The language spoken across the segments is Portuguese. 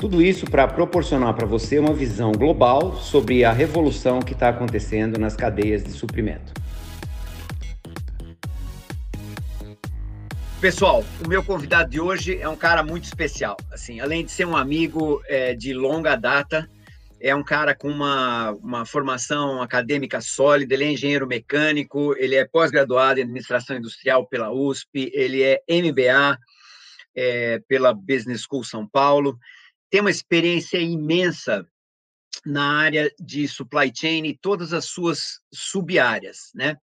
Tudo isso para proporcionar para você uma visão global sobre a revolução que está acontecendo nas cadeias de suprimento. Pessoal, o meu convidado de hoje é um cara muito especial. Assim, além de ser um amigo é, de longa data, é um cara com uma, uma formação acadêmica sólida. Ele é engenheiro mecânico, ele é pós-graduado em administração industrial pela USP, ele é MBA é, pela Business School São Paulo tem uma experiência imensa na área de supply chain e todas as suas sub-áreas, né?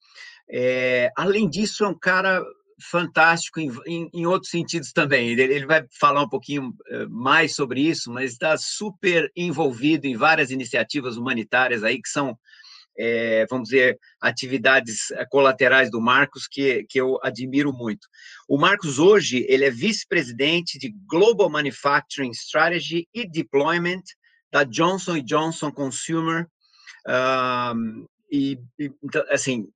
É, além disso, é um cara fantástico em, em, em outros sentidos também. Ele, ele, vai falar um pouquinho eh, mais sobre isso, mas está super envolvido em várias iniciativas humanitárias aí que são é, vamos dizer, atividades eh, colaterais do Marcos que, que eu admiro muito. O Marcos hoje ele é vice-presidente de Global Manufacturing Strategy e Deployment da Johnson Johnson Consumer um, e, e, então, assim,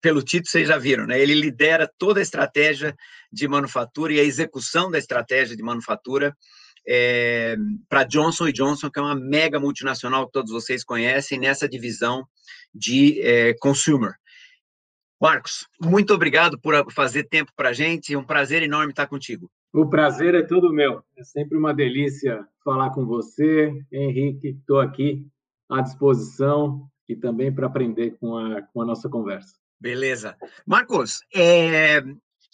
pelo título vocês já viram, né? Ele lidera toda a estratégia de manufatura e a execução da estratégia de manufatura é, para Johnson Johnson, que é uma mega multinacional que todos vocês conhecem, nessa divisão de é, consumer. Marcos, muito obrigado por fazer tempo para a gente, é um prazer enorme estar contigo. O prazer é todo meu, é sempre uma delícia falar com você, Henrique, estou aqui à disposição e também para aprender com a, com a nossa conversa. Beleza. Marcos, é,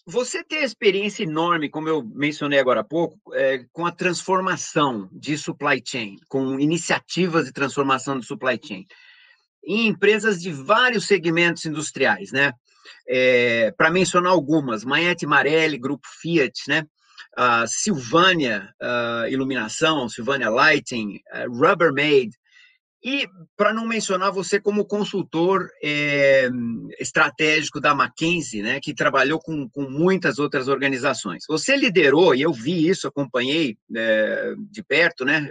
você tem experiência enorme, como eu mencionei agora há pouco, é, com a transformação de supply chain, com iniciativas de transformação de supply chain, em empresas de vários segmentos industriais, né? É, Para mencionar algumas, Maete Marelli, Grupo Fiat, né? Uh, Silvânia uh, Iluminação, Silvânia Lighting, uh, Rubbermaid, e para não mencionar você como consultor é, estratégico da McKinsey, né, que trabalhou com, com muitas outras organizações. Você liderou, e eu vi isso, acompanhei é, de perto, né,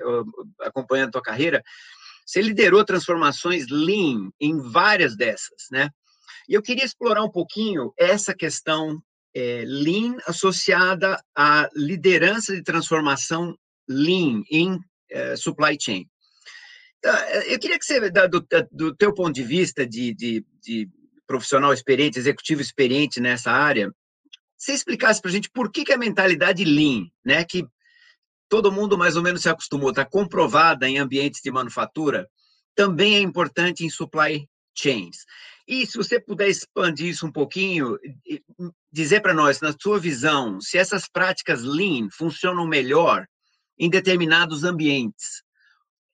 acompanhando a tua carreira, você liderou transformações Lean em várias dessas, né? E eu queria explorar um pouquinho essa questão é, Lean associada à liderança de transformação Lean em é, supply chain. Ah, eu queria que você, do, do teu ponto de vista de, de, de, profissional experiente, executivo experiente nessa área, você explicasse para a gente por que, que a mentalidade Lean, né, que todo mundo mais ou menos se acostumou, está comprovada em ambientes de manufatura, também é importante em supply chains. E se você puder expandir isso um pouquinho, dizer para nós, na sua visão, se essas práticas Lean funcionam melhor em determinados ambientes,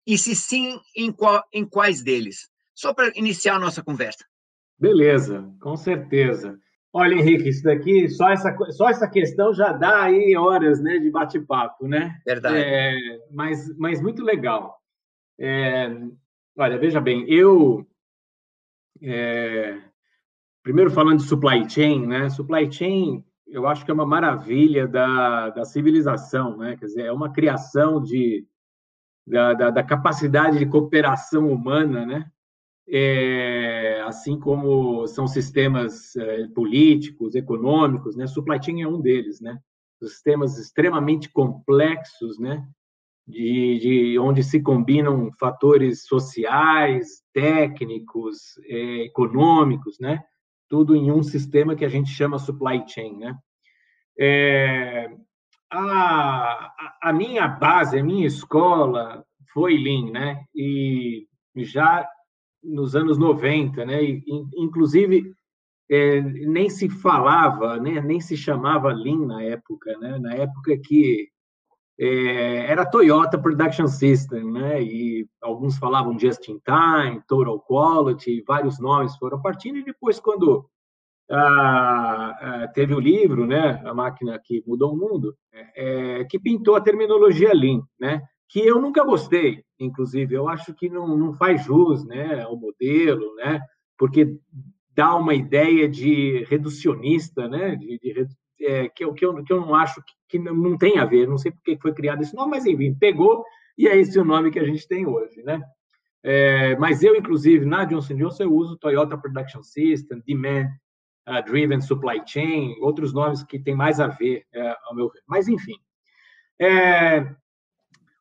e se sim, em, qual, em quais deles? Só para iniciar a nossa conversa. Beleza, com certeza. Olha, Henrique, isso daqui, só essa, só essa questão já dá aí horas né, de bate-papo, né? Verdade. É, mas, mas muito legal. É, olha, veja bem, eu. É, primeiro falando de supply chain, né? Supply chain, eu acho que é uma maravilha da, da civilização, né? Quer dizer, é uma criação de, da, da, da capacidade de cooperação humana, né? É, assim como são sistemas é, políticos, econômicos, né? Supply chain é um deles, né? Sistemas extremamente complexos, né? De, de onde se combinam fatores sociais, técnicos, é, econômicos, né? Tudo em um sistema que a gente chama supply chain, né? A, a minha base, a minha escola foi Lean, né? E já nos anos 90, né? E, inclusive, é, nem se falava, né? nem se chamava Lean na época, né? Na época que é, era Toyota Production System, né? E alguns falavam Just in Time, Total Quality, vários nomes foram partindo, e depois, quando ah, ah, teve o livro, né, a máquina que mudou o mundo, é, é, que pintou a terminologia Lean, né? que eu nunca gostei, inclusive. Eu acho que não, não faz jus né, ao modelo, né, porque dá uma ideia de reducionista, né, de, de é, que, eu, que, eu, que eu não acho que, que não tem a ver, não sei por que foi criado esse nome, mas enfim, pegou e é esse o nome que a gente tem hoje, né? É, mas eu, inclusive, na Johnson Johnson, eu uso Toyota Production System, Demand uh, Driven Supply Chain, outros nomes que têm mais a ver, é, ao meu ver. Mas, enfim. É, o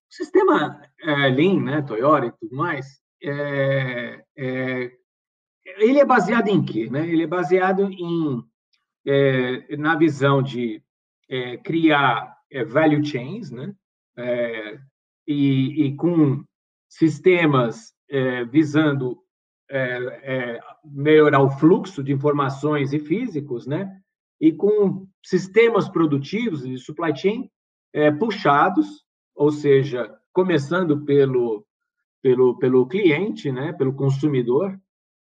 sistema é, Lean, né, Toyota e tudo mais, é, é, ele é baseado em quê? Né? Ele é baseado em, na visão de criar value chains, né? E, e, com sistemas é, visando é, é, melhorar o fluxo de informações e físicos, né? E com sistemas produtivos de supply chain é, puxados, ou seja, começando pelo pelo pelo cliente, né? Pelo consumidor.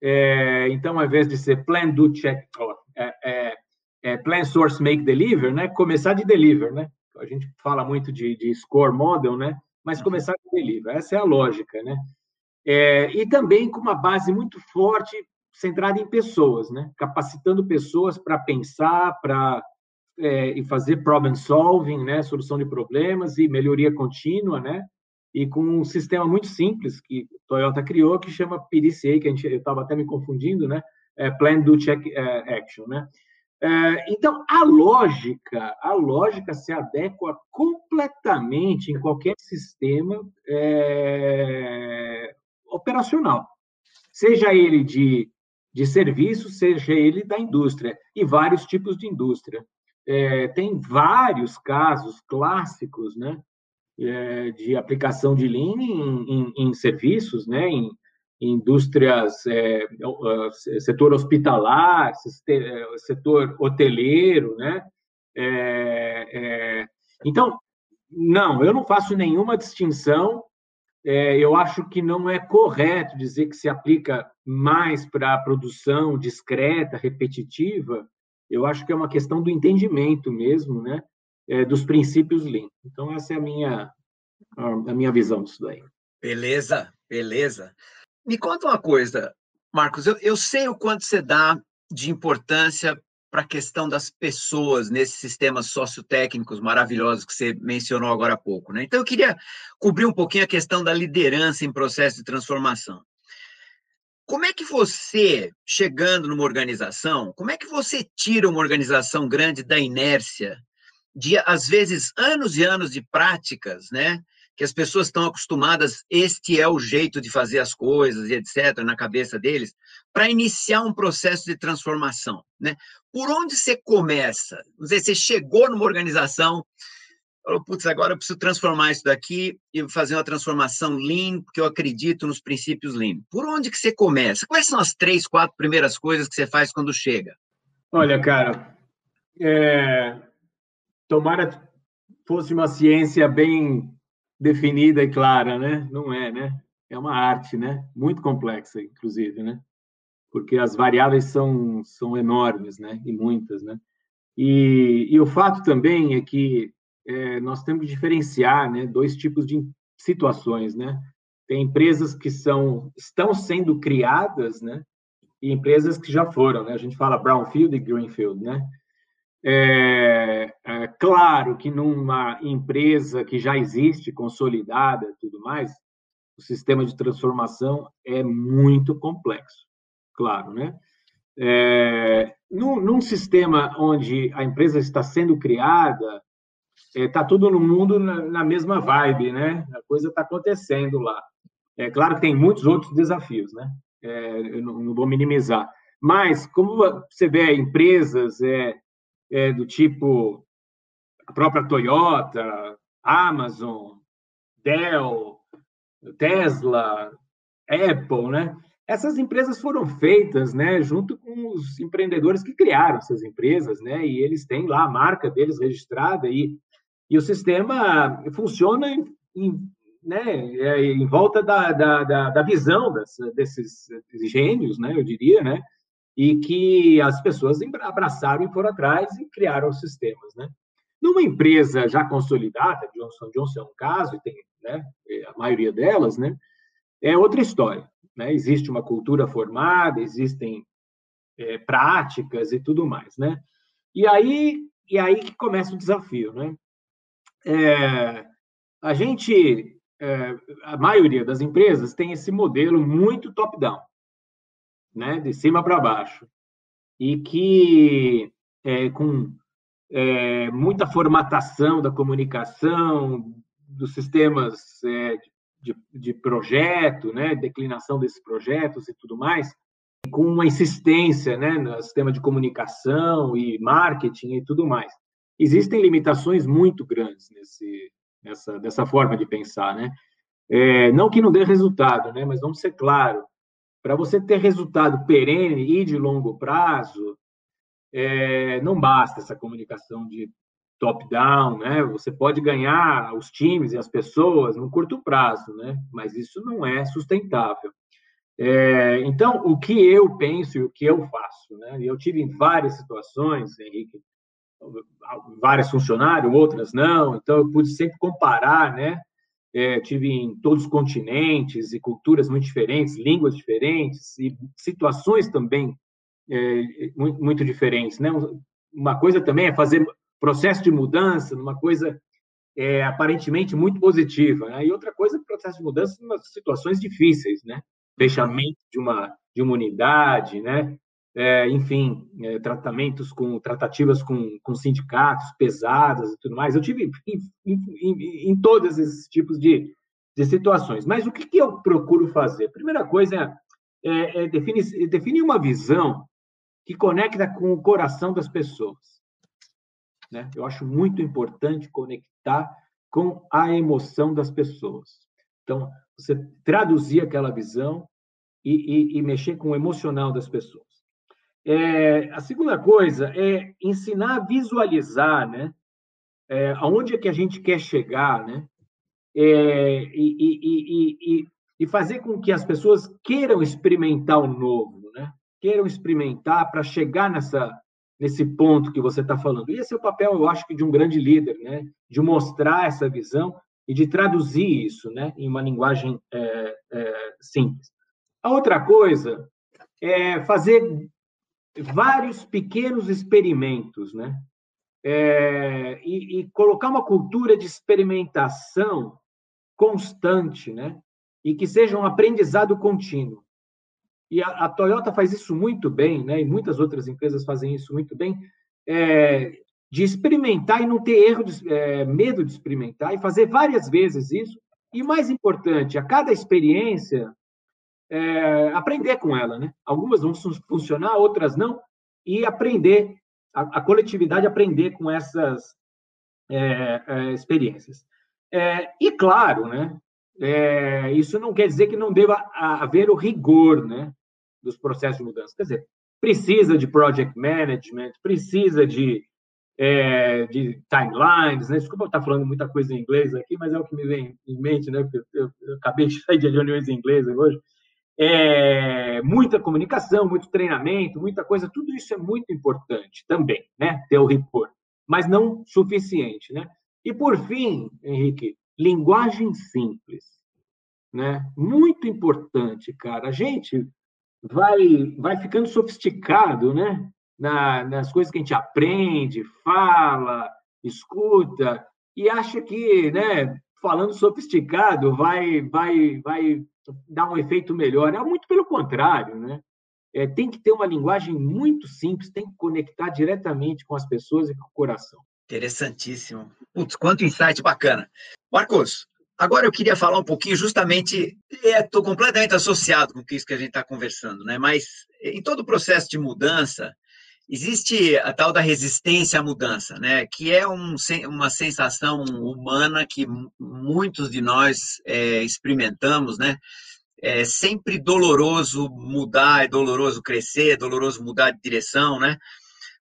É, então, ao invés de ser plan do check, é, é, plan source make deliver, né? Começar de deliver, né? A gente fala muito de, de score model, né? Mas uhum. começar com deliver. Essa é a lógica, né? É, e também com uma base muito forte centrada em pessoas, né? capacitando pessoas para pensar, para é, e fazer problem solving, né? solução de problemas e melhoria contínua, né? e com um sistema muito simples que Toyota criou que chama PDCA, que a gente, eu estava até me confundindo, né? É, Plan, Do, Check, é, Action, né? É, então, a lógica, a lógica se adequa completamente em qualquer sistema é, operacional, seja ele de, de serviço, seja ele da indústria, e vários tipos de indústria. É, tem vários casos clássicos né, é, de aplicação de Lean em, em, em serviços, né, em, em indústrias, é, setor hospitalar, setor hoteleiro, né? É, é, então, não, eu não faço nenhuma distinção é, eu acho que não é correto dizer que se aplica mais para a produção discreta, repetitiva. Eu acho que é uma questão do entendimento mesmo, né, é, dos princípios Lean. Então essa é a minha a minha visão disso daí. Beleza, beleza. Me conta uma coisa, Marcos. Eu, eu sei o quanto você dá de importância para a questão das pessoas nesses sistemas sociotécnicos maravilhosos que você mencionou agora há pouco. Né? Então, eu queria cobrir um pouquinho a questão da liderança em processo de transformação. Como é que você, chegando numa organização, como é que você tira uma organização grande da inércia de, às vezes, anos e anos de práticas, né? Que as pessoas estão acostumadas, este é o jeito de fazer as coisas e etc., na cabeça deles, para iniciar um processo de transformação. Né? Por onde você começa? Você chegou numa organização, falou, putz, agora eu preciso transformar isso daqui e fazer uma transformação Lean, porque eu acredito nos princípios Lean. Por onde que você começa? Quais são as três, quatro primeiras coisas que você faz quando chega? Olha, cara, é... tomara fosse uma ciência bem definida e clara, né? Não é, né? É uma arte, né? Muito complexa, inclusive, né? Porque as variáveis são, são enormes, né? E muitas, né? E, e o fato também é que é, nós temos que diferenciar, né? Dois tipos de situações, né? Tem empresas que são estão sendo criadas, né? E empresas que já foram, né? A gente fala brownfield e greenfield, né? É, é, claro que numa empresa que já existe, consolidada e tudo mais, o sistema de transformação é muito complexo, claro, né? É, num, num, sistema onde a empresa está sendo criada, está é, tudo no mundo na, na, mesma vibe, né? A coisa está acontecendo lá. É claro que tem muitos outros desafios, né? É, eu não, não, vou minimizar. Mas, como você vê empresas é, é, do tipo a própria Toyota, Amazon, Dell, Tesla, Apple, né? Essas empresas foram feitas, né, junto com os empreendedores que criaram essas empresas, né? E eles têm lá a marca deles registrada e, e o sistema funciona em, em né, é, em volta da, da, da, da visão das, desses gênios, né? Eu diria, né? E que as pessoas abraçaram e foram atrás e criaram os sistemas, né? Numa empresa já consolidada, Johnson Johnson é um caso, e tem né, a maioria delas, né, é outra história. Né? Existe uma cultura formada, existem é, práticas e tudo mais, né? E aí, e aí que começa o desafio, né? É, a gente, é, a maioria das empresas tem esse modelo muito top-down, né? De cima para baixo, e que é, com é, muita formatação da comunicação, dos sistemas é, de, de, projeto, né, declinação desses projetos e tudo mais, com uma insistência né, no sistema de comunicação e marketing e tudo mais. Existem limitações muito grandes nesse, nessa, dessa forma de pensar. Né? É, não que não dê resultado, né, mas vamos ser claros, para você ter resultado perene e de longo prazo, é, não basta essa comunicação de top-down, né? Você pode ganhar os times e as pessoas no curto prazo, né? Mas isso não é sustentável. É, então, o que eu penso e o que eu faço, né? Eu tive em várias situações, Henrique, várias funcionários, outras não. Então, eu pude sempre comparar, né? É, tive em todos os continentes e culturas muito diferentes, línguas diferentes e situações também é, muito, muito diferentes, né? Uma coisa também é fazer processo de mudança numa coisa é, aparentemente muito positiva, né? e outra coisa, processo de mudança em situações difíceis, né? Fechamento de uma de uma unidade, né? É, enfim, é, tratamentos com tratativas com, com sindicatos pesadas e tudo mais. Eu tive em, em, em todos esses tipos de, de situações. Mas o que, que eu procuro fazer? Primeira coisa é, é, é definir, definir uma visão que conecta com o coração das pessoas. Né? Eu acho muito importante conectar com a emoção das pessoas. Então, você traduzir aquela visão e, e, e mexer com o emocional das pessoas. É, a segunda coisa é ensinar a visualizar, né? É, aonde é que a gente quer chegar, né? É, e, e, e, fazer com que as pessoas queiram experimentar o novo, né? queiram experimentar para chegar nessa, nesse ponto que você está falando. E esse é o papel, eu acho, de um grande líder, né? de mostrar essa visão e de traduzir isso né? em uma linguagem é, é, simples. A outra coisa é fazer vários pequenos experimentos, né? É, e, e, colocar uma cultura de experimentação constante, né? E que seja um aprendizado contínuo. E a, a, Toyota faz isso muito bem, né? e muitas outras empresas fazem isso muito bem, é, de experimentar e não ter erro, de, é, medo de experimentar, e fazer várias vezes isso. E mais importante, a cada experiência, é, aprender com ela. Né? Algumas vão funcionar, outras não, e aprender, a, a coletividade aprender com essas é, é, experiências. É, e claro, né, é, isso não quer dizer que não deva haver o rigor, né? dos processos de mudança. Quer dizer, precisa de project management, precisa de, é, de timelines, né? Desculpa eu estar falando muita coisa em inglês aqui, mas é o que me vem em mente, né? Porque eu, eu acabei de sair de reuniões em inglês hoje. É, muita comunicação, muito treinamento, muita coisa, tudo isso é muito importante também, né? Ter o rigor, mas não suficiente, né? E por fim, Henrique, linguagem simples, né? Muito importante, cara. A gente vai, vai ficando sofisticado, né? Na, nas coisas que a gente aprende, fala, escuta, e acha que, né, falando sofisticado, vai, vai, vai dar um efeito melhor. É muito pelo contrário, né? É, tem que ter uma linguagem muito simples, tem que conectar diretamente com as pessoas e com o coração. Interessantíssimo. Putz, quanto insight bacana. Marcos, Agora eu queria falar um pouquinho, justamente, estou é, completamente associado com isso que a gente está conversando, né? Mas em todo o processo de mudança, existe a tal da resistência à mudança, né? Que é um, uma sensação humana que muitos de nós é, experimentamos, né? É sempre doloroso mudar, é doloroso crescer, é doloroso mudar de direção, né?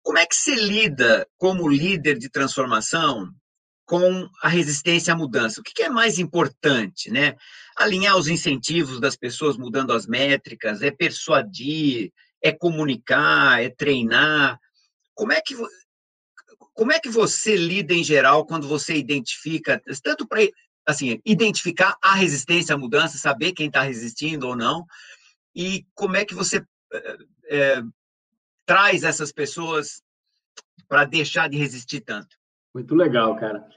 Como é que se lida como líder de transformação com a resistência à mudança. O que é mais importante, né? Alinhar os incentivos das pessoas mudando as métricas, é persuadir, é comunicar, é treinar. Como é que como é que você lida em geral quando você identifica tanto para assim, identificar a resistência à mudança, saber quem está resistindo ou não, e como é que você é, traz essas pessoas para deixar de resistir tanto? Muito legal, cara.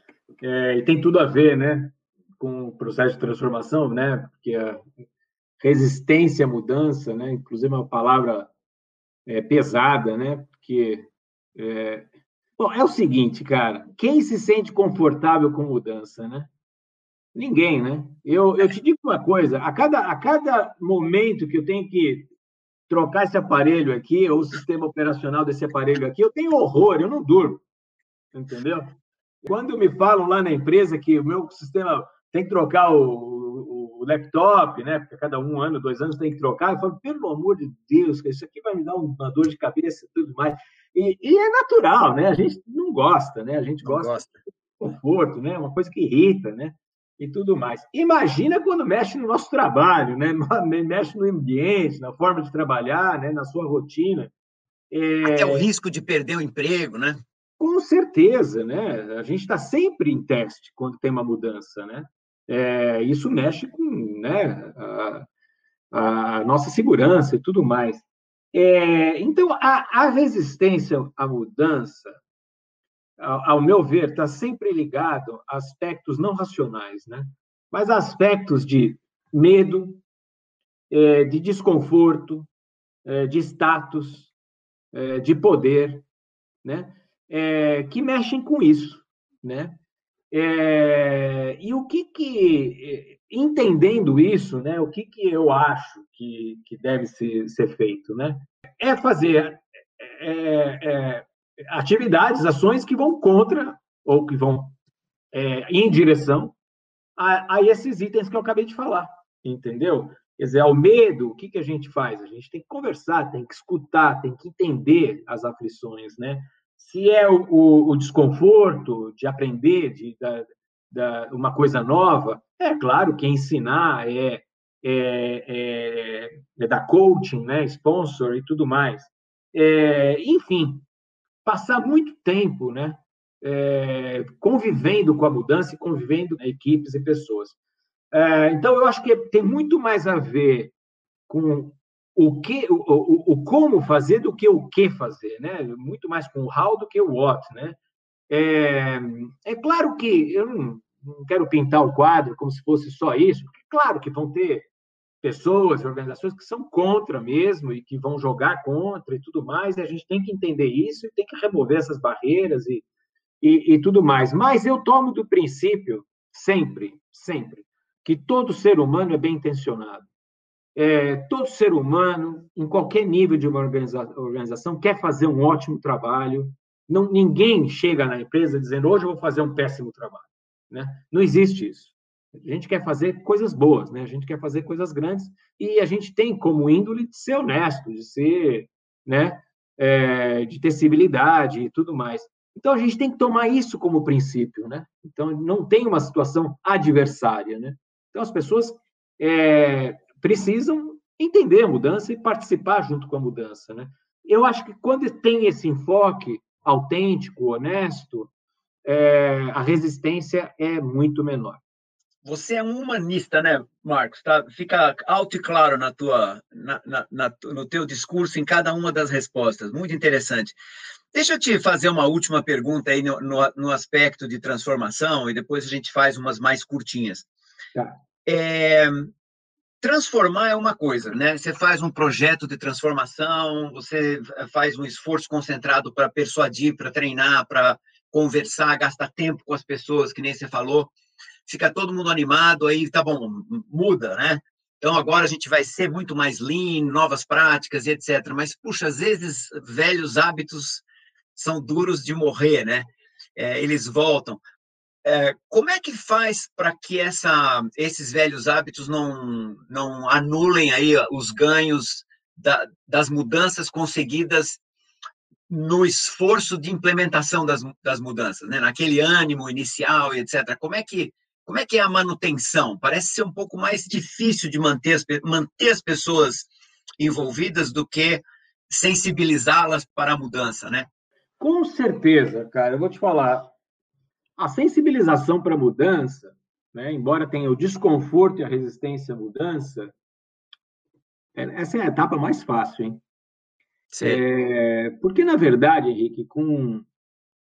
É, e tem tudo a ver, né, com o processo de transformação, né, porque a resistência à mudança, né, inclusive é uma palavra é, pesada, né, porque é... Bom, é o seguinte, cara, quem se sente confortável com mudança, né? Ninguém, né? Eu, eu te digo uma coisa, a cada, a cada momento que eu tenho que trocar esse aparelho aqui, ou o sistema operacional desse aparelho aqui, eu tenho horror, eu não durmo. Entendeu? Quando me falam lá na empresa que o meu sistema tem que trocar o, o, laptop, né? Porque cada um ano, dois anos tem que trocar, eu falo, pelo amor de Deus, isso aqui vai me dar uma dor de cabeça e tudo mais. E, e, é natural, né? A gente não gosta, né? A gente gosta, gosta. de conforto, né? Uma coisa que irrita, né? e tudo mais. Imagina quando mexe no nosso trabalho, né? mexe no ambiente, na forma de trabalhar, né? na sua rotina. É... Até o risco de perder o emprego, né? Com certeza, né? A gente está sempre em teste quando tem uma mudança, né? É, isso mexe com né, a, a, nossa segurança e tudo mais. É, então, a, a resistência à mudança ao meu ver, está sempre ligado a aspectos não racionais, né? mas aspectos de medo, é, de desconforto, é, de status, é, de poder, né? que mexem com isso. Né? E o que que, entendendo isso, né, o que que eu acho que, que deve ser, ser feito? Né? É fazer é, é, atividades, ações que vão contra ou que vão é, em direção a, a, esses itens que eu acabei de falar, entendeu? Quer dizer, ao medo, o que, que a gente faz? A gente tem que conversar, tem que escutar, tem que entender as aflições, né? Se é o, o, o desconforto de aprender, de, uma coisa nova, é claro que ensinar é, é, é, é da coaching, né? Sponsor e tudo mais. É, enfim, passar muito tempo né, é, convivendo com a mudança e convivendo com equipes e pessoas. É, então, eu acho que tem muito mais a ver com o que, o, o, o, como fazer do que o que fazer, né? Muito mais com o how do que o what, né? É, é claro que eu não, não quero pintar o quadro como se fosse só isso, claro que vão ter pessoas, organizações que são contra mesmo e que vão jogar contra e tudo mais, e a gente tem que entender isso e tem que remover essas barreiras e, e, e tudo mais. Mas eu tomo do princípio, sempre, sempre, que todo ser humano é bem intencionado. É, todo ser humano, em qualquer nível de uma organiza organização, quer fazer um ótimo trabalho. Não, ninguém chega na empresa dizendo hoje eu vou fazer um péssimo trabalho. Né? Não existe isso. A gente quer fazer coisas boas, né? A gente quer fazer coisas grandes e a gente tem como índole de ser honesto, de ser, né? É, de ter e tudo mais. Então a gente tem que tomar isso como princípio, né? Então não tem uma situação adversária, né? Então as pessoas é, precisam entender a mudança e participar junto com a mudança, né? Eu acho que quando tem esse enfoque autêntico, honesto, é, a resistência é muito menor. Você é um humanista, né, Marcos? Tá? Fica alto e claro na tua, na, na, na, no teu discurso em cada uma das respostas. Muito interessante. Deixa eu te fazer uma última pergunta aí no, no, no aspecto de transformação e depois a gente faz umas mais curtinhas. Tá. É, transformar é uma coisa, né? Você faz um projeto de transformação, você faz um esforço concentrado para persuadir, para treinar, para conversar, gasta tempo com as pessoas, que nem você falou fica todo mundo animado, aí tá bom, muda, né? Então agora a gente vai ser muito mais lean, novas práticas e etc. Mas, puxa, às vezes velhos hábitos são duros de morrer, né? É, eles voltam. É, como é que faz para que essa, esses velhos hábitos não, não anulem aí os ganhos da, das mudanças conseguidas no esforço de implementação das, das mudanças, né? naquele ânimo inicial e etc. Como é que como é que é a manutenção? Parece ser um pouco mais difícil de manter as, manter as pessoas envolvidas do que sensibilizá-las para a mudança, né? Com certeza, cara. Eu vou te falar. A sensibilização para a mudança né? embora tenha o desconforto e a resistência à mudança, é, essa é a etapa mais fácil, hein? É, porque, na verdade, Henrique, com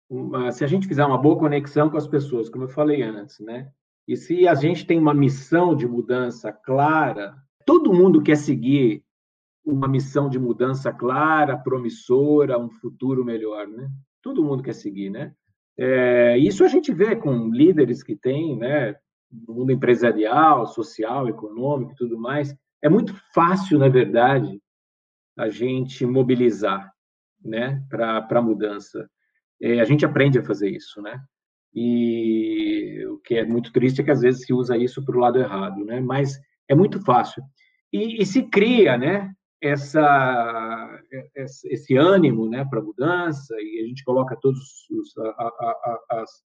uma, se a gente fizer uma boa conexão com as pessoas, como eu falei antes, né? E se a gente tem uma missão de mudança clara, todo mundo quer seguir uma missão de mudança clara, promissora, um futuro melhor, né? Todo mundo quer seguir, né? É, isso a gente vê com líderes que têm, né? No mundo empresarial, social, econômico e tudo mais. É muito fácil, na verdade, a gente mobilizar né, para a mudança. É, a gente aprende a fazer isso, né? E o que é muito triste é que às vezes se usa isso para o lado errado, né? Mas é muito fácil. E, e se cria, né? Essa, esse ânimo né, para a mudança, e a gente coloca todas as,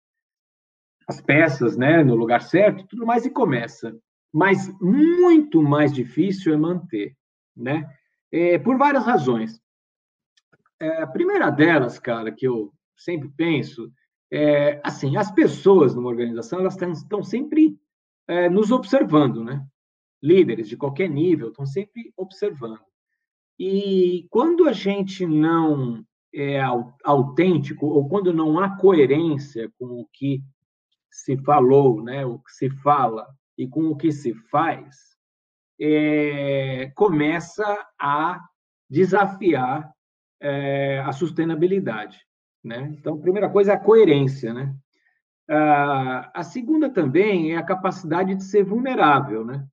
as peças né, no lugar certo, tudo mais, e começa. Mas muito mais difícil é manter, né? É, por várias razões. É, a primeira delas, cara, que eu sempre penso, é assim, as pessoas numa organização elas estão sempre é, nos observando, né? Líderes de qualquer nível estão sempre observando. E quando a gente não é autêntico ou quando não há coerência com o que se falou, né, o que se fala e com o que se faz, é, começa a desafiar é, a sustentabilidade. Né? Então, a primeira coisa é a coerência. Né? a segunda também é a capacidade de ser vulnerável, né?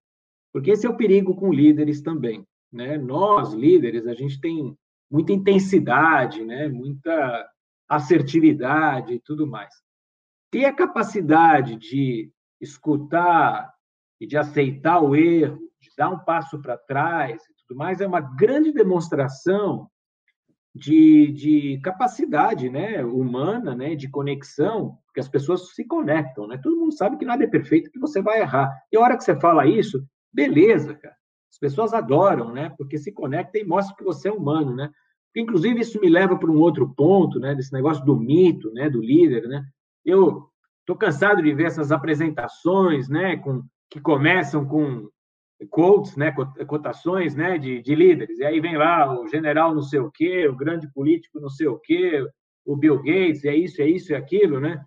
porque esse é o perigo com líderes também. Né? Nós, líderes, a gente tem muita intensidade, né? muita assertividade e tudo mais. Ter a capacidade de escutar e de aceitar o erro, de dar um passo para trás e tudo mais, é uma grande demonstração de, de capacidade né, humana, né, de conexão, porque as pessoas se conectam, né? Todo mundo sabe que nada é perfeito, que você vai errar. E a hora que você fala isso, beleza, cara. As pessoas adoram, né? Porque se conectam e mostram que você é humano, né? Inclusive, isso me leva para um outro ponto, né? Desse negócio do mito, né? Do líder, né? Eu estou cansado de ver essas apresentações, né? Com, que começam com quotes, né, cotações, né, de, de líderes. E aí vem lá o general não sei o quê, o grande político não sei o quê, o Bill Gates, é isso, é isso, é aquilo, né?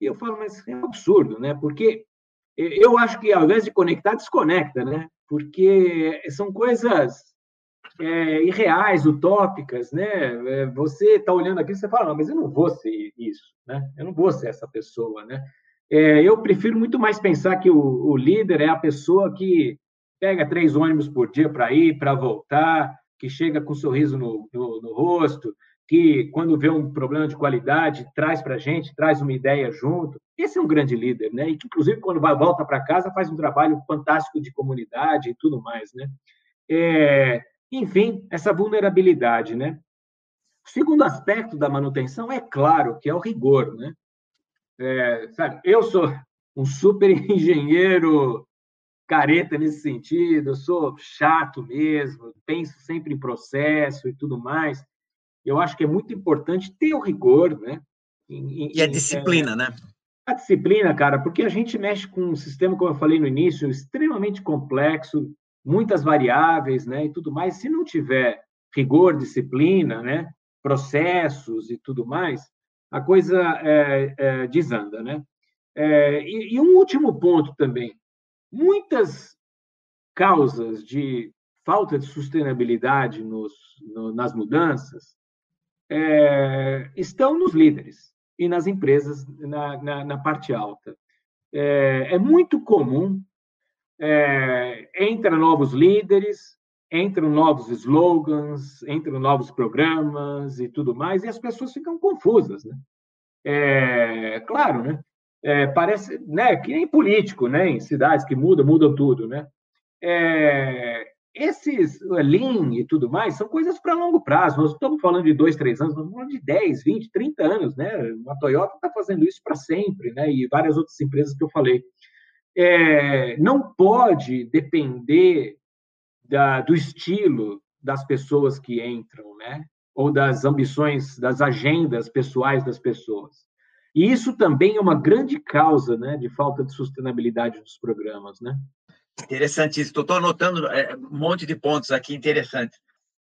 E eu falo, mas é um absurdo, né? Porque eu acho que ao invés de conectar, desconecta, né? Porque são coisas é, irreais, utópicas, né? É, você está olhando aqui, você fala, não, mas eu não vou ser isso, né? Eu não vou ser essa pessoa, né? É, eu prefiro muito mais pensar que o, o líder é a pessoa que pega três ônibus por dia para ir, para voltar, que chega com um sorriso no, no, no, rosto, que quando vê um problema de qualidade traz para a gente, traz uma ideia junto. Esse é um grande líder, né? E que inclusive quando vai volta para casa faz um trabalho fantástico de comunidade e tudo mais, né? É, enfim, essa vulnerabilidade, né? O segundo aspecto da manutenção é claro que é o rigor, né? É, sabe, eu sou um super engenheiro careta nesse sentido, eu sou chato mesmo, penso sempre em processo e tudo mais. Eu acho que é muito importante ter o rigor, né? Em, em, e a disciplina, é, né? A disciplina, cara, porque a gente mexe com um sistema, como eu falei no início, extremamente complexo, muitas variáveis, né? E tudo mais. Se não tiver rigor, disciplina, né? Processos e tudo mais, a coisa é, é, desanda, né? É, e, e um último ponto também, muitas causas de falta de sustentabilidade nos, no, nas mudanças é, estão nos líderes e nas empresas na, na, na parte alta. É, é muito comum, é, entra novos líderes, entram novos slogans, entram novos programas e tudo mais, e as pessoas ficam confusas. Né? É, claro, né? É, parece né, que nem político, né, em cidades que mudam, mudam tudo. Né? É, esses Lean e tudo mais são coisas para longo prazo. Nós estamos falando de dois, três anos, nós estamos falando de 10, 20, 30 anos. Né? A Toyota está fazendo isso para sempre, né? e várias outras empresas que eu falei. É, não pode depender da, do estilo das pessoas que entram, né? ou das ambições, das agendas pessoais das pessoas. E isso também é uma grande causa né, de falta de sustentabilidade dos programas. Né? Interessantíssimo. Estou anotando é, um monte de pontos aqui interessantes.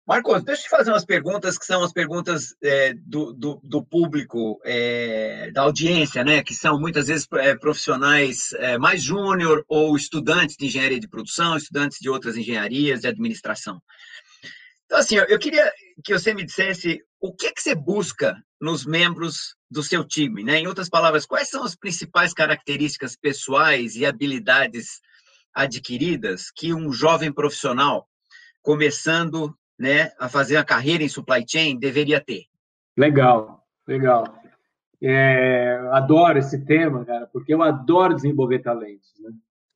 Marcos, deixa eu te fazer umas perguntas que são as perguntas é, do, do, do, público, é, da audiência, né? Que são muitas vezes é, profissionais é, mais júnior ou estudantes de engenharia de produção, estudantes de outras engenharias, de administração. Então, assim, eu queria que você me dissesse o que, que você busca nos membros do seu time, né? Em outras palavras, quais são as principais características pessoais e habilidades adquiridas que um jovem profissional começando né, a fazer a carreira em supply chain deveria ter? Legal, legal. É, adoro esse tema, cara, porque eu adoro desenvolver talentos. Né?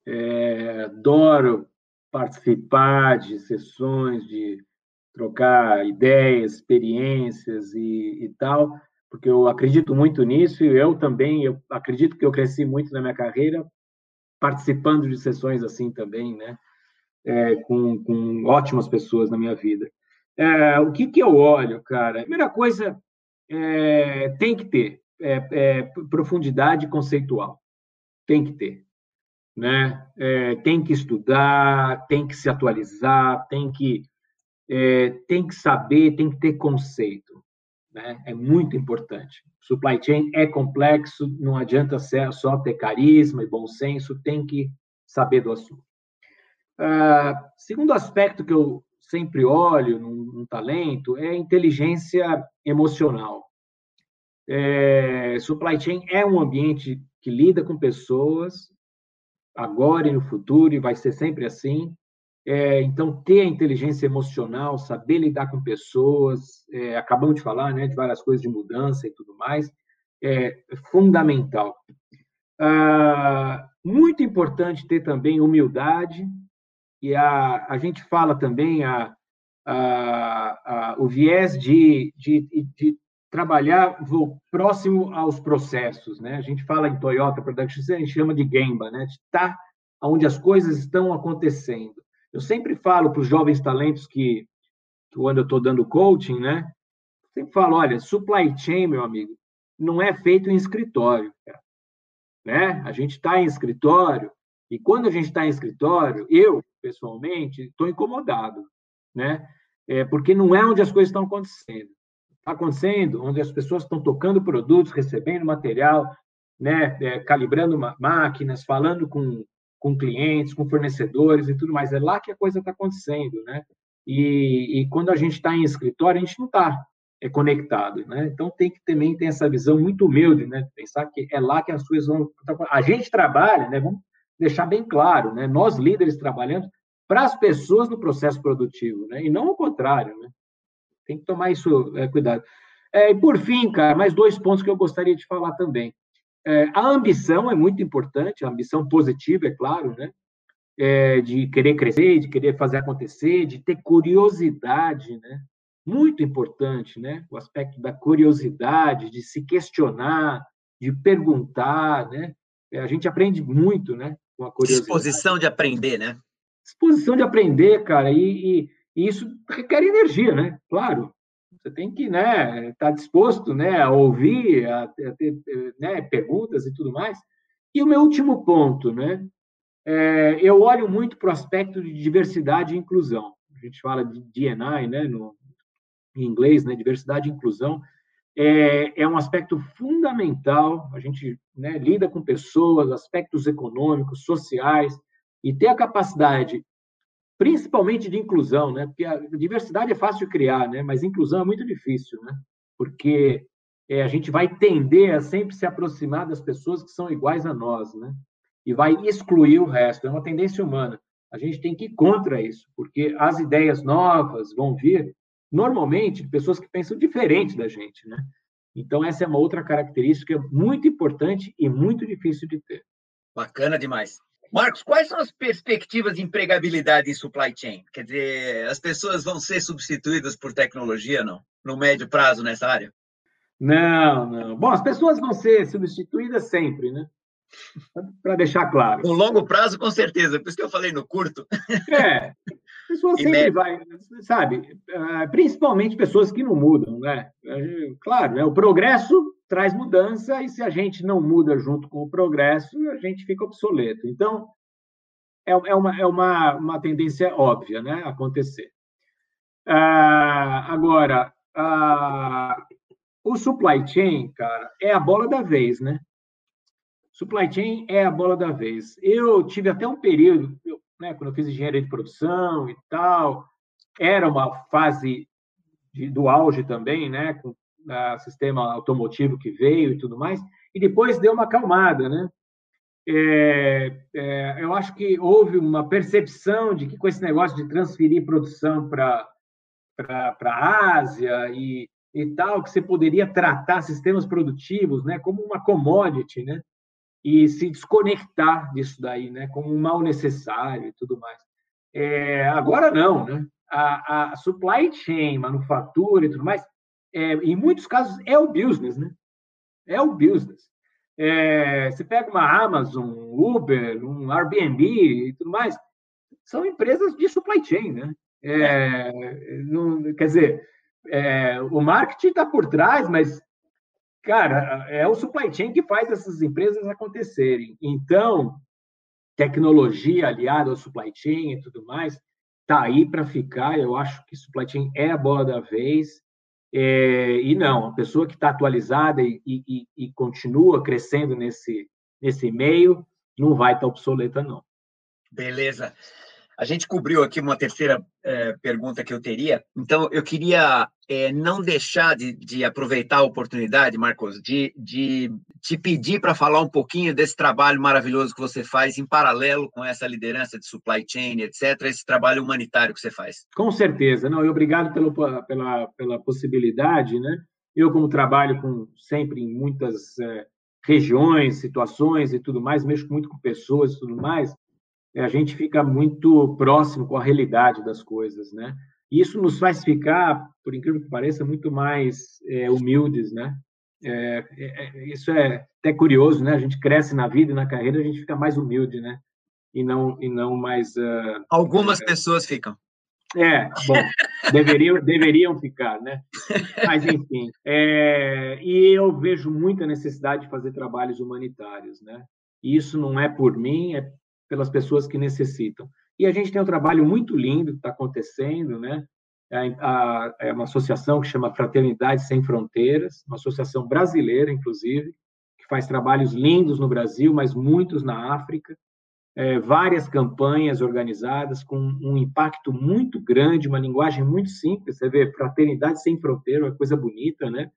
É, adoro participar de sessões, de trocar ideias, experiências e, e, tal, porque eu acredito muito nisso e eu também eu acredito que eu cresci muito na minha carreira participando de sessões assim também, né? é, com, com ótimas pessoas na minha vida. É, o que, que eu olho, cara? primeira coisa, é, tem que ter é, é, profundidade conceitual. Tem que ter. Né? É, tem que estudar, tem que se atualizar, tem que, tem que saber, tem que ter conceito. Né? É muito importante. Supply chain é complexo, não adianta só ter carisma e bom senso, tem que saber do assunto. Uh, segundo aspecto que eu sempre olho num, num talento é inteligência emocional. É, supply chain é um ambiente que lida com pessoas, agora e no futuro, e vai ser sempre assim. É, então, ter a inteligência emocional, saber lidar com pessoas, é, acabamos de falar né, de várias coisas de mudança e tudo mais, é fundamental. Ah, muito importante ter também humildade, e a, a gente fala também a, a, a o viés de, de, de trabalhar próximo aos processos, né? A gente fala em Toyota Production, a gente chama de Gemba, né? De estar tá onde as coisas estão acontecendo. Eu sempre falo para os jovens talentos que, quando eu estou dando coaching, né? Sempre falo, olha, supply chain, meu amigo, não é feito em escritório, cara. né? A gente está em escritório e quando a gente está em escritório, eu pessoalmente, estou incomodado, né? É, porque não é onde as coisas estão acontecendo. Está acontecendo onde as pessoas estão tocando produtos, recebendo material, né? É, calibrando máquinas, falando com, com clientes, com fornecedores e tudo mais. É lá que a coisa está acontecendo, né? E, e, quando a gente está em escritório, a gente não está é, conectado, né? Então tem que também ter essa visão muito humilde, né? Pensar que é lá que as coisas vão. A gente trabalha, né? Vamos deixar bem claro, né? Nós líderes trabalhamos para as pessoas no processo produtivo, né? E não o contrário, né? Tem que tomar isso é, cuidado. É, e por fim, cara, mais dois pontos que eu gostaria de falar também. É, a ambição é muito importante, a ambição positiva, é claro, né? É, de querer crescer, de querer fazer acontecer, de ter curiosidade, né? Muito importante, né? O aspecto da curiosidade, de se questionar, de perguntar, né? É, a gente aprende muito, né? Com a curiosidade. Disposição de aprender, né? disposição de aprender, cara, e, e, e, isso requer energia, né? Claro, você tem que, né, estar tá disposto, né, a ouvir, a, a ter, né, perguntas e tudo mais. E o meu último ponto, né, é, eu olho muito para o aspecto de diversidade e inclusão. A gente fala de D&I, né, no, em inglês, né, diversidade e inclusão. É, é um aspecto fundamental. A gente né, lida com pessoas, aspectos econômicos, sociais, e ter a capacidade, principalmente de inclusão, né? Porque a diversidade é fácil de criar, né? Mas inclusão é muito difícil, né? Porque é, a gente vai tender a sempre se aproximar das pessoas que são iguais a nós, né? E vai excluir o resto. É uma tendência humana. A gente tem que ir contra isso, porque as ideias novas vão vir normalmente de pessoas que pensam diferente da gente, né? Então essa é uma outra característica muito importante e muito difícil de ter. Bacana demais. Marcos, quais são as perspectivas de empregabilidade em supply chain? Quer dizer, as pessoas vão ser substituídas por tecnologia, não? No médio prazo nessa área? Não, não. Bom, as pessoas vão ser substituídas sempre, né? Para deixar claro. No longo prazo, com certeza. Por isso que eu falei no curto. É. Pessoas sempre médio. vai, sabe? Ah, principalmente pessoas que não mudam, né? Claro, né? o progresso traz mudança e se a gente não muda junto com o progresso, a gente fica obsoleto. Então, é, é, uma, é uma, uma tendência óbvia né, acontecer. Ah, agora, ah, o supply chain, cara, é a bola da vez, né? Supply chain é a bola da vez. Eu tive até um período, eu, né, quando eu fiz engenharia de produção e tal, era uma fase de, do auge também, né, com o sistema automotivo que veio e tudo mais, e depois deu uma acalmada, né? É, é, eu acho que houve uma percepção de que com esse negócio de transferir produção para a Ásia e, e tal, que você poderia tratar sistemas produtivos né, como uma commodity, né? E se desconectar disso daí, né? Como um mal necessário e tudo mais. É, agora não, né? A, a, supply chain, manufatura e tudo mais, é, em muitos casos é o business, né? É o business. É, você pega uma Amazon, um Uber, um Airbnb e tudo mais, são empresas de supply chain, né? É, não, quer dizer, é, o marketing está por trás, mas, cara, é o supply chain que faz essas empresas acontecerem. Então, tecnologia aliada ao supply chain e tudo mais, está aí para ficar. Eu acho que supply chain é a bola da vez. É, e não, a pessoa que está atualizada e, e, e, continua crescendo nesse, nesse meio não vai estar tá obsoleta, não. Beleza. A gente cobriu aqui uma terceira é, pergunta que eu teria, então eu queria é, não deixar de, de, aproveitar a oportunidade, Marcos, de, de te pedir para falar um pouquinho desse trabalho maravilhoso que você faz em paralelo com essa liderança de supply chain, etc., esse trabalho humanitário que você faz. Com certeza, não. E obrigado pelo, pela, pela possibilidade, né? Eu, como trabalho com sempre em muitas é, regiões, situações e tudo mais, mexo muito com pessoas e tudo mais, a gente fica muito próximo com a realidade das coisas, né? E isso nos faz ficar, por incrível que pareça, muito mais é, humildes, né? É, é, é, isso é até curioso, né? A gente cresce na vida e na carreira, a gente fica mais humilde, né? E não e não mais. Uh, Algumas pessoas ficam. É, bom, deveriam, deveriam ficar, né? Mas, enfim. É, e eu vejo muita necessidade de fazer trabalhos humanitários, né? E isso não é por mim, é pelas pessoas que necessitam. E a gente tem um trabalho muito lindo que está acontecendo, né? É, uma associação que chama Fraternidade Sem Fronteiras, uma associação brasileira, inclusive, que faz trabalhos lindos no Brasil, mas muitos na África. É, várias campanhas organizadas com um impacto muito grande, uma linguagem muito simples. Você vê, Fraternidade Sem Fronteira, uma coisa bonita, né?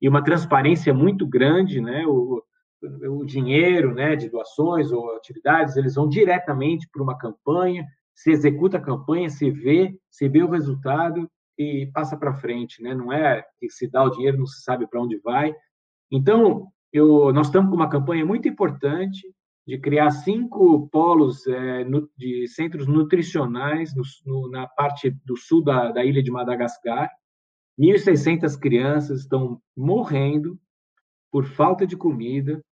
E uma transparência muito grande, né? O, o dinheiro né, de doações ou atividades, eles vão diretamente para uma campanha, se executa a campanha, se vê, se vê o resultado e passa para frente, né? Não é que se dá o dinheiro, não se sabe para onde vai. Então, eu, nós estamos com uma campanha muito importante de criar cinco polos é, no, de centros nutricionais no, no, na parte do sul da, da ilha de Madagascar. 1.600 crianças estão morrendo por falta de comida,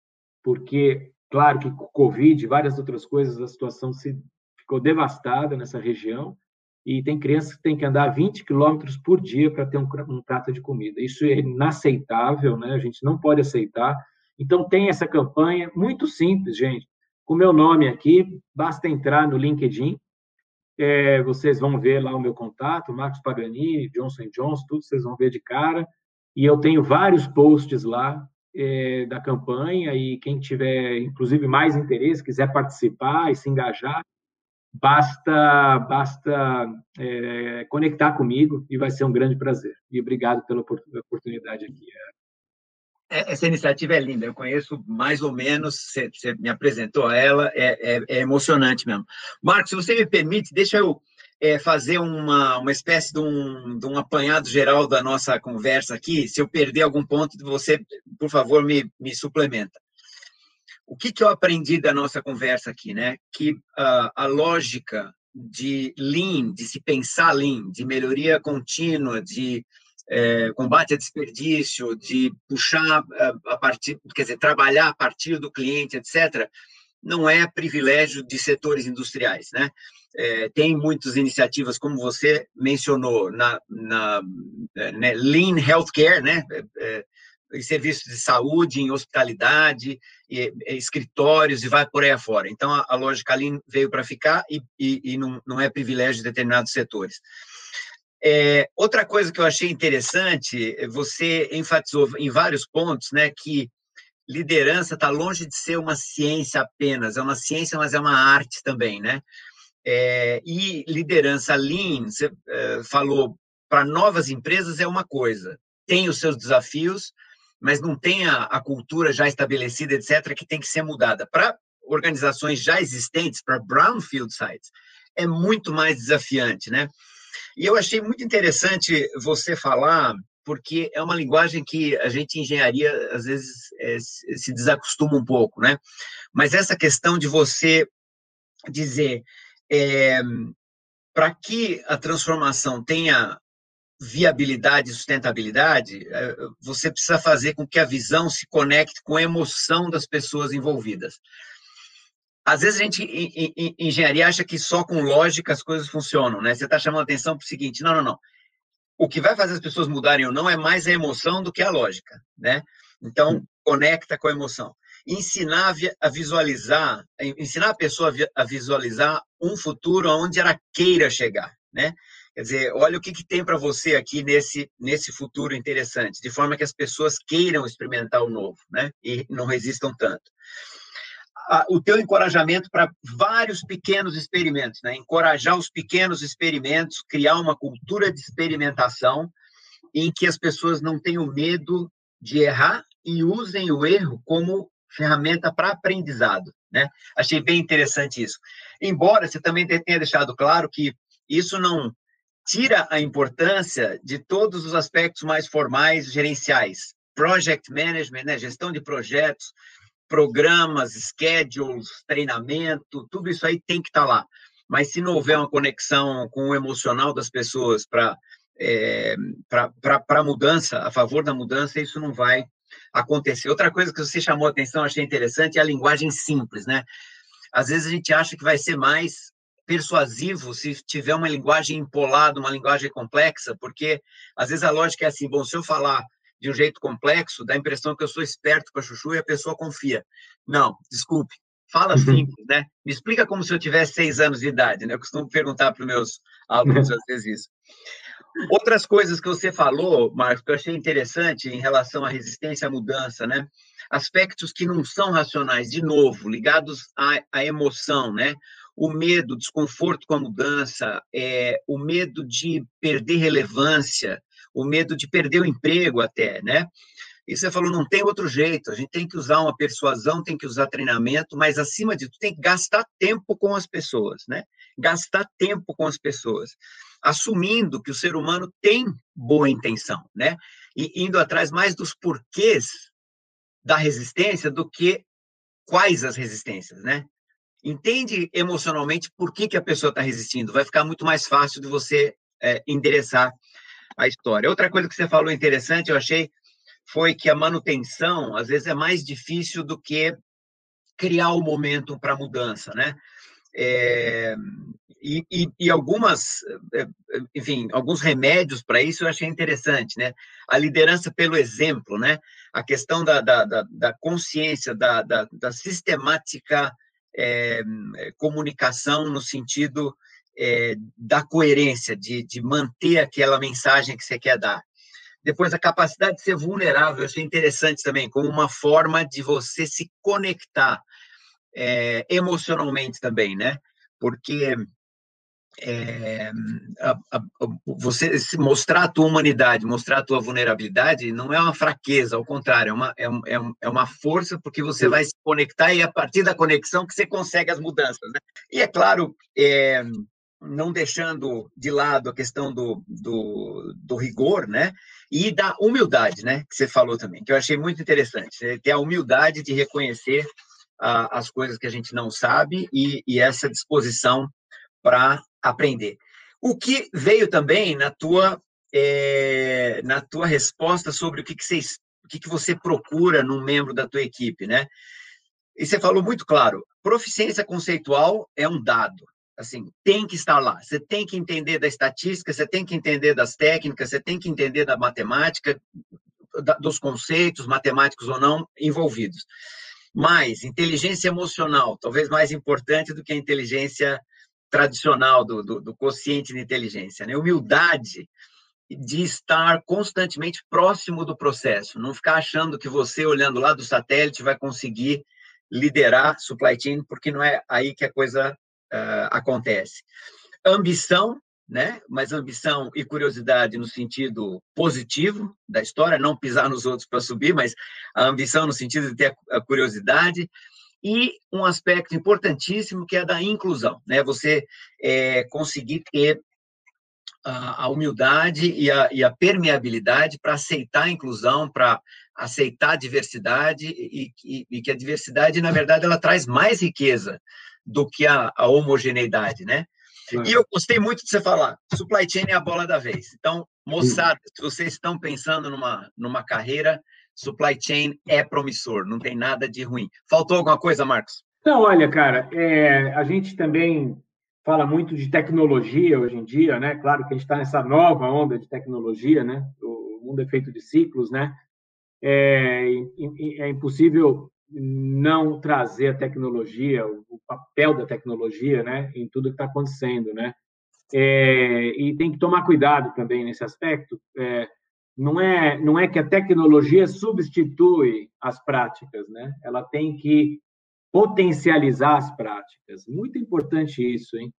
porque, claro que com o Covid e várias outras coisas, a situação se ficou devastada nessa região, e tem crianças que têm que andar 20 quilômetros por dia para ter um, um, prato de comida. Isso é inaceitável, né? A gente não pode aceitar. Então, tem essa campanha muito simples, gente. Com o meu nome aqui, basta entrar no LinkedIn, é, vocês vão ver lá o meu contato, Marcos Pagani, Johnson Johnson, tudo vocês vão ver de cara. E eu tenho vários posts lá é, da campanha e quem tiver, inclusive, mais interesse, quiser participar e se engajar, basta basta é, conectar comigo e vai ser um grande prazer. E obrigado pela oportunidade aqui. É, essa iniciativa é linda, eu conheço mais ou menos, você, me apresentou a ela, é, é, é, emocionante mesmo. Marcos, se você me permite, deixa eu é, fazer uma, uma espécie de um, de um apanhado geral da nossa conversa aqui. Se eu perder algum ponto, você, por favor, me, me suplementa. O que, que eu aprendi da nossa conversa aqui, né? Que uh, a lógica de lean, de se pensar lean, de melhoria contínua, de é, combate a desperdício, de puxar a, a partir, quer dizer, trabalhar a partir do cliente, etc., não é privilégio de setores industriais, né? É, tem muitas iniciativas, como você mencionou, na, na né, Lean Healthcare, né? É, em serviços de saúde, em hospitalidade, e, e, escritórios e vai por aí afora. Então, a, a lógica Lean veio para ficar e, e, e não, não, é privilégio de determinados setores. É, outra coisa que eu achei interessante, você enfatizou em vários pontos, né, que liderança está longe de ser uma ciência apenas, é uma ciência, mas é uma arte também, né? É, e liderança lean, você é, falou, para novas empresas é uma coisa, tem os seus desafios, mas não tem a, a cultura já estabelecida, etc., que tem que ser mudada. Para organizações já existentes, para brownfield sites, é muito mais desafiante, né? E eu achei muito interessante você falar, porque é uma linguagem que a gente, em engenharia, às vezes é, se desacostuma um pouco, né? Mas essa questão de você dizer é, para que a transformação tenha viabilidade e sustentabilidade, é, você precisa fazer com que a visão se conecte com a emoção das pessoas envolvidas. Às vezes a gente, em, em, em engenharia, acha que só com lógica as coisas funcionam, né? Você está chamando atenção para o seguinte: não, não, não. O que vai fazer as pessoas mudarem ou não é mais a emoção do que a lógica, né? Então, conecta com a emoção ensinar a visualizar, ensinar a pessoa a visualizar um futuro onde ela queira chegar, né? Quer dizer, olha o que, que tem para você aqui nesse, nesse futuro interessante, de forma que as pessoas queiram experimentar o novo, né? E não resistam tanto. O teu encorajamento para vários pequenos experimentos, né? Encorajar os pequenos experimentos, criar uma cultura de experimentação em que as pessoas não tenham medo de errar e usem o erro como ferramenta para aprendizado, né? Achei bem interessante isso. Embora você também tenha deixado claro que isso não tira a importância de todos os aspectos mais formais gerenciais, project management, né? gestão de projetos, programas, schedules, treinamento, tudo isso aí tem que estar tá lá. Mas se não houver uma conexão com o emocional das pessoas para é, a mudança, a favor da mudança, isso não vai acontecer. Outra coisa que você chamou a atenção, achei interessante, é a linguagem simples, né? Às vezes a gente acha que vai ser mais persuasivo se tiver uma linguagem empolada, uma linguagem complexa, porque às vezes a lógica é assim, bom, se eu falar de um jeito complexo, dá a impressão que eu sou esperto para chuchu e a pessoa confia. Não, desculpe, fala uhum. simples, né? Me explica como se eu tivesse seis anos de idade, né? Eu costumo perguntar para os meus alunos às vezes isso. Outras coisas que você falou, Marcos, que eu achei interessante em relação à resistência à mudança, né? Aspectos que não são racionais, de novo, ligados à, à emoção, né? O medo, o desconforto com a mudança, é, o medo de perder relevância, o medo de perder o emprego até, né? E você falou, não tem outro jeito, a gente tem que usar uma persuasão, tem que usar treinamento, mas acima de tudo tem que gastar tempo com as pessoas, né? Gastar tempo com as pessoas assumindo que o ser humano tem boa intenção, né? E indo atrás mais dos porquês da resistência do que quais as resistências, né? Entende emocionalmente por que, que a pessoa está resistindo, vai ficar muito mais fácil de você é, endereçar a história. Outra coisa que você falou interessante, eu achei, foi que a manutenção, às vezes, é mais difícil do que criar o momento para a mudança, né? É, e, e, e, algumas, é, enfim, alguns remédios para isso eu achei interessante, né? A liderança pelo exemplo, né? A questão da, da, da, da consciência, da, da, da sistemática é, comunicação no sentido é, da coerência, de, de manter aquela mensagem que você quer dar. Depois, a capacidade de ser vulnerável, eu achei interessante também, como uma forma de você se conectar é, emocionalmente também, né? Porque é, a, a, você mostrar a tua humanidade, mostrar a tua vulnerabilidade, não é uma fraqueza, ao contrário, é uma, é, é, é uma força porque você vai se conectar e é a partir da conexão que você consegue as mudanças. Né? E é claro, é, não deixando de lado a questão do, do, do, rigor, né? E da humildade, né? Que você falou também, que eu achei muito interessante. Ter a humildade de reconhecer as coisas que a gente não sabe e, e essa disposição para aprender. O que veio também na tua, é, na tua resposta sobre o que, que, você, o que, que você procura num membro da tua equipe, né? E você falou muito claro, proficiência conceitual é um dado, assim, tem que estar lá. Você tem que entender da estatística, você tem que entender das técnicas, você tem que entender da matemática, dos conceitos, matemáticos ou não, envolvidos. Mas inteligência emocional, talvez mais importante do que a inteligência tradicional do, do, do de inteligência. Né? Humildade de estar constantemente próximo do processo, não ficar achando que você, olhando lá do satélite, vai conseguir liderar supply chain, porque não é aí que a coisa uh, acontece. Ambição, né? Mas ambição e curiosidade no sentido positivo da história, não pisar nos outros para subir, mas a ambição no sentido de ter a curiosidade e um aspecto importantíssimo que é da inclusão, né? Você é, conseguir ter a, a humildade e a, e a permeabilidade para aceitar a inclusão, para aceitar a diversidade e, e, e, que a diversidade, na verdade, ela traz mais riqueza do que a, a homogeneidade, né? E eu gostei muito de você falar, supply chain é a bola da vez. Então, moçada, se vocês estão pensando numa, numa carreira, supply chain é promissor, não tem nada de ruim. Faltou alguma coisa, Marcos? Não, olha, cara, é, a gente também fala muito de tecnologia hoje em dia, né? Claro que a gente está nessa nova onda de tecnologia, né? O mundo é feito de ciclos, né? É, é impossível não trazer a tecnologia, o papel da tecnologia, né, em tudo que está acontecendo, né? É, e tem que tomar cuidado também nesse aspecto. É, não é não é que a tecnologia substitui as práticas, né? Ela tem que potencializar as práticas. Muito importante isso, hein?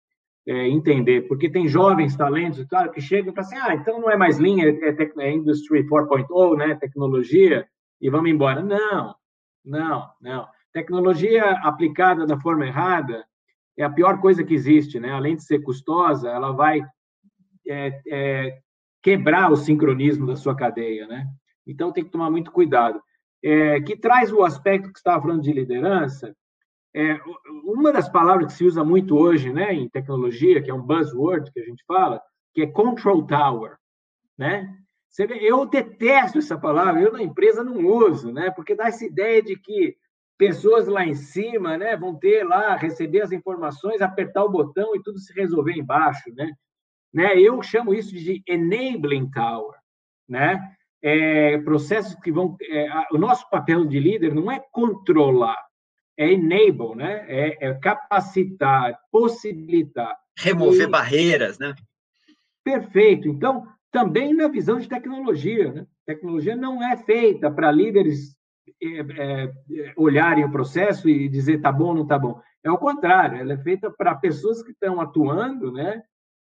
É, entender, porque tem jovens talentos, claro, que chegam e falam assim, ah, então não é mais linha, é, é Industry 4.0, né, tecnologia, e vamos embora. Não, não, não. Tecnologia aplicada da forma errada é a pior coisa que existe, né? Além de ser custosa, ela vai é, é, quebrar o sincronismo da sua cadeia, né? Então tem que tomar muito cuidado. É, que traz o aspecto que estava falando de liderança, é, uma das palavras que se usa muito hoje né, em tecnologia, que é um buzzword que a gente fala, que é control tower. Né? Eu detesto essa palavra, eu na empresa não uso, né? porque dá essa ideia de que pessoas lá em cima né, vão ter lá, receber as informações, apertar o botão e tudo se resolver embaixo. Né? Né? Eu chamo isso de enabling tower. Né? É, processos que vão. É, o nosso papel de líder não é controlar, é enable, né? É, é capacitar, possibilitar. Remover e... barreiras, né? Perfeito. Então, também na visão de tecnologia, né? Tecnologia não é feita para líderes é, é, olharem o processo e dizer tá bom ou não tá bom. É o contrário, ela é feita para pessoas que estão atuando, né?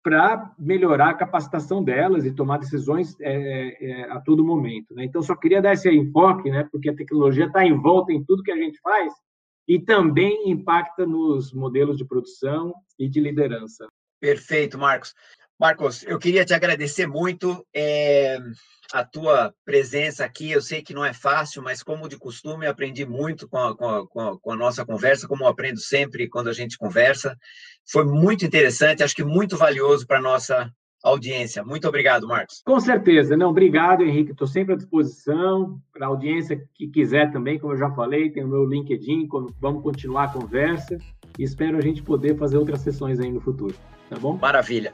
Para melhorar a capacitação delas e tomar decisões é, é, a todo momento. Né? Então, só queria dar esse enfoque, né? Porque a tecnologia está em volta em tudo que a gente faz e também impacta nos modelos de produção e de liderança. Perfeito, Marcos. Marcos, eu queria te agradecer muito é, a tua presença aqui. Eu sei que não é fácil, mas como de costume, aprendi muito com a, com a, com a nossa conversa, como aprendo sempre quando a gente conversa. Foi muito interessante, acho que muito valioso para a nossa audiência. Muito obrigado, Marcos. Com certeza. Não, obrigado, Henrique. Estou sempre à disposição para a audiência que quiser também, como eu já falei, tem o meu LinkedIn, vamos continuar a conversa e espero a gente poder fazer outras sessões aí no futuro, tá bom? Maravilha.